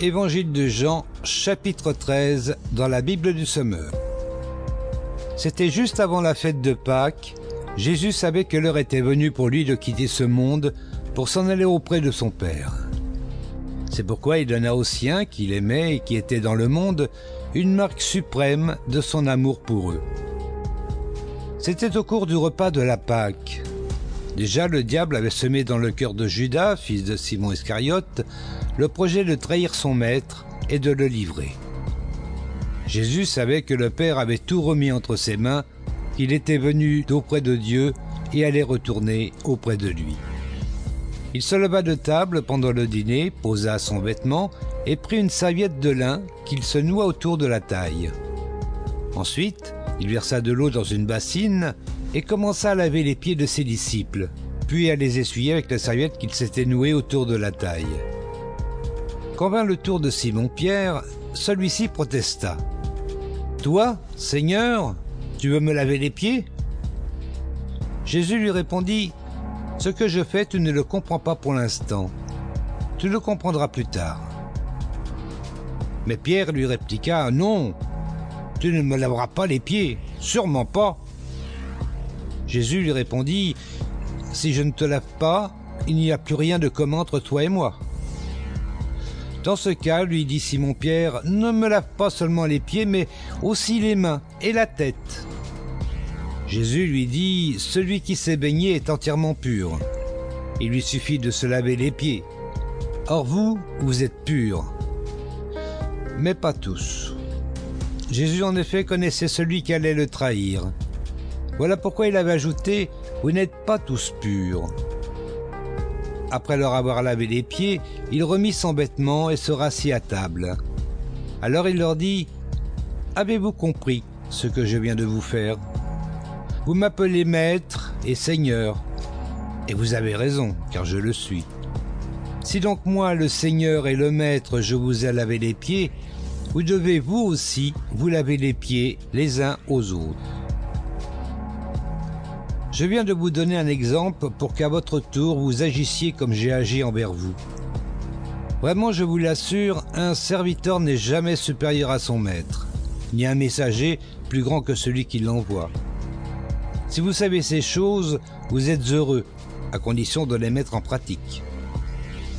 Évangile de Jean, chapitre 13, dans la Bible du Sommeur. C'était juste avant la fête de Pâques. Jésus savait que l'heure était venue pour lui de quitter ce monde pour s'en aller auprès de son Père. C'est pourquoi il donna aux siens qu'il aimait et qui étaient dans le monde une marque suprême de son amour pour eux. C'était au cours du repas de la Pâque. Déjà le diable avait semé dans le cœur de Judas, fils de Simon Iscariote, le projet de trahir son maître et de le livrer. Jésus savait que le Père avait tout remis entre ses mains, qu'il était venu d'auprès de Dieu et allait retourner auprès de lui. Il se leva de table pendant le dîner, posa son vêtement et prit une serviette de lin qu'il se noua autour de la taille. Ensuite, il versa de l'eau dans une bassine et commença à laver les pieds de ses disciples, puis à les essuyer avec la serviette qu'il s'était nouée autour de la taille. Quand vint le tour de Simon-Pierre, celui-ci protesta. Toi, Seigneur, tu veux me laver les pieds? Jésus lui répondit, Ce que je fais, tu ne le comprends pas pour l'instant. Tu le comprendras plus tard. Mais Pierre lui répliqua, Non, tu ne me laveras pas les pieds, sûrement pas. Jésus lui répondit, Si je ne te lave pas, il n'y a plus rien de commun entre toi et moi. Dans ce cas, lui dit Simon-Pierre, ne me lave pas seulement les pieds, mais aussi les mains et la tête. Jésus lui dit, Celui qui s'est baigné est entièrement pur. Il lui suffit de se laver les pieds. Or vous, vous êtes purs. Mais pas tous. Jésus en effet connaissait celui qui allait le trahir. Voilà pourquoi il avait ajouté, Vous n'êtes pas tous purs. Après leur avoir lavé les pieds, il remit son vêtement et se rassit à table. Alors il leur dit Avez-vous compris ce que je viens de vous faire? Vous m'appelez maître et seigneur, et vous avez raison, car je le suis. Si donc moi, le seigneur et le maître, je vous ai lavé les pieds, vous devez vous aussi vous laver les pieds les uns aux autres. Je viens de vous donner un exemple pour qu'à votre tour vous agissiez comme j'ai agi envers vous. Vraiment, je vous l'assure, un serviteur n'est jamais supérieur à son maître, ni un messager plus grand que celui qui l'envoie. Si vous savez ces choses, vous êtes heureux, à condition de les mettre en pratique.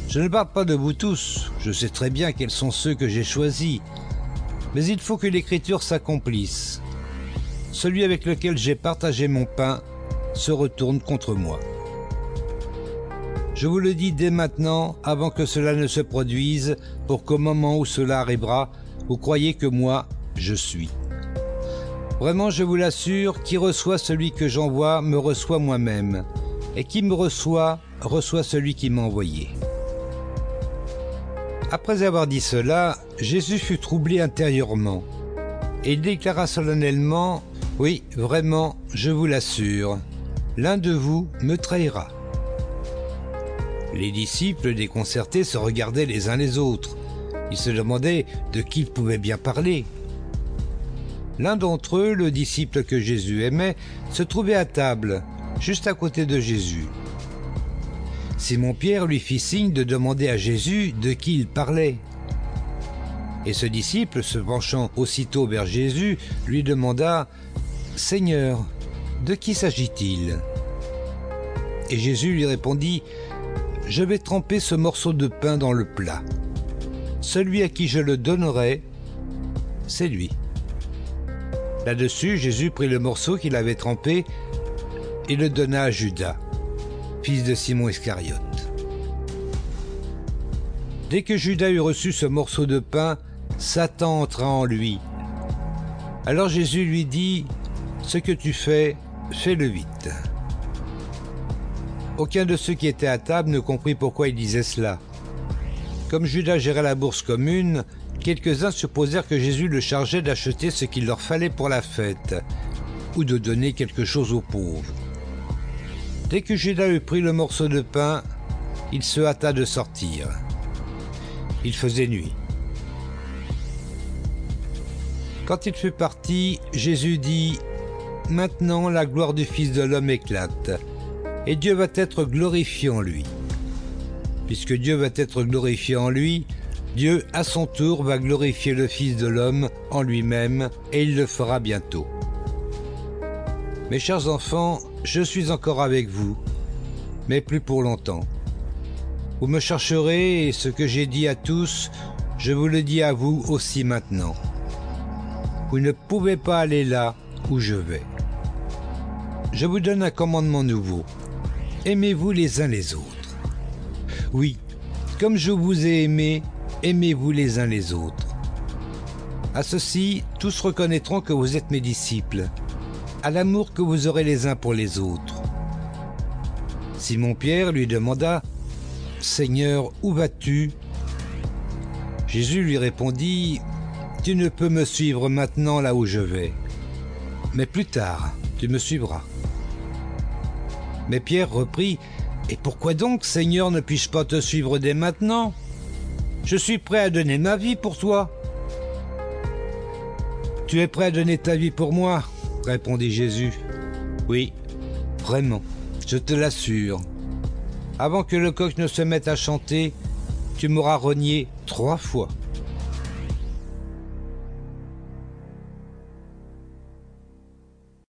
Je ne parle pas de vous tous, je sais très bien quels sont ceux que j'ai choisis, mais il faut que l'écriture s'accomplisse. Celui avec lequel j'ai partagé mon pain se retourne contre moi. Je vous le dis dès maintenant, avant que cela ne se produise, pour qu'au moment où cela arrivera, vous croyez que moi, je suis. Vraiment, je vous l'assure, qui reçoit celui que j'envoie me reçoit moi-même, et qui me reçoit reçoit celui qui m'a envoyé. Après avoir dit cela, Jésus fut troublé intérieurement, et il déclara solennellement, Oui, vraiment, je vous l'assure, l'un de vous me trahira. Les disciples déconcertés se regardaient les uns les autres. Ils se demandaient de qui ils pouvaient bien parler. L'un d'entre eux, le disciple que Jésus aimait, se trouvait à table, juste à côté de Jésus. Simon-Pierre lui fit signe de demander à Jésus de qui il parlait. Et ce disciple, se penchant aussitôt vers Jésus, lui demanda Seigneur, de qui s'agit-il? Et Jésus lui répondit, Je vais tremper ce morceau de pain dans le plat. Celui à qui je le donnerai, c'est lui. Là-dessus, Jésus prit le morceau qu'il avait trempé et le donna à Judas, fils de Simon Iscariote. Dès que Judas eut reçu ce morceau de pain, Satan entra en lui. Alors Jésus lui dit, Ce que tu fais, fais-le vite. Aucun de ceux qui étaient à table ne comprit pourquoi il disait cela. Comme Judas gérait la bourse commune, quelques-uns supposèrent que Jésus le chargeait d'acheter ce qu'il leur fallait pour la fête, ou de donner quelque chose aux pauvres. Dès que Judas eut pris le morceau de pain, il se hâta de sortir. Il faisait nuit. Quand il fut parti, Jésus dit Maintenant la gloire du Fils de l'homme éclate, et Dieu va être glorifié en lui. Puisque Dieu va être glorifié en lui, Dieu, à son tour, va glorifier le Fils de l'homme en lui-même, et il le fera bientôt. Mes chers enfants, je suis encore avec vous, mais plus pour longtemps. Vous me chercherez, et ce que j'ai dit à tous, je vous le dis à vous aussi maintenant. Vous ne pouvez pas aller là où je vais. Je vous donne un commandement nouveau. Aimez-vous les uns les autres. Oui, comme je vous ai aimé, aimez-vous les uns les autres. À ceci, tous reconnaîtront que vous êtes mes disciples, à l'amour que vous aurez les uns pour les autres. Simon-Pierre lui demanda, Seigneur, où vas-tu? Jésus lui répondit, Tu ne peux me suivre maintenant là où je vais, mais plus tard, tu me suivras. Mais Pierre reprit, Et pourquoi donc, Seigneur, ne puis-je pas te suivre dès maintenant? Je suis prêt à donner ma vie pour toi. Tu es prêt à donner ta vie pour moi? répondit Jésus. Oui, vraiment, je te l'assure. Avant que le coq ne se mette à chanter, tu m'auras renié trois fois.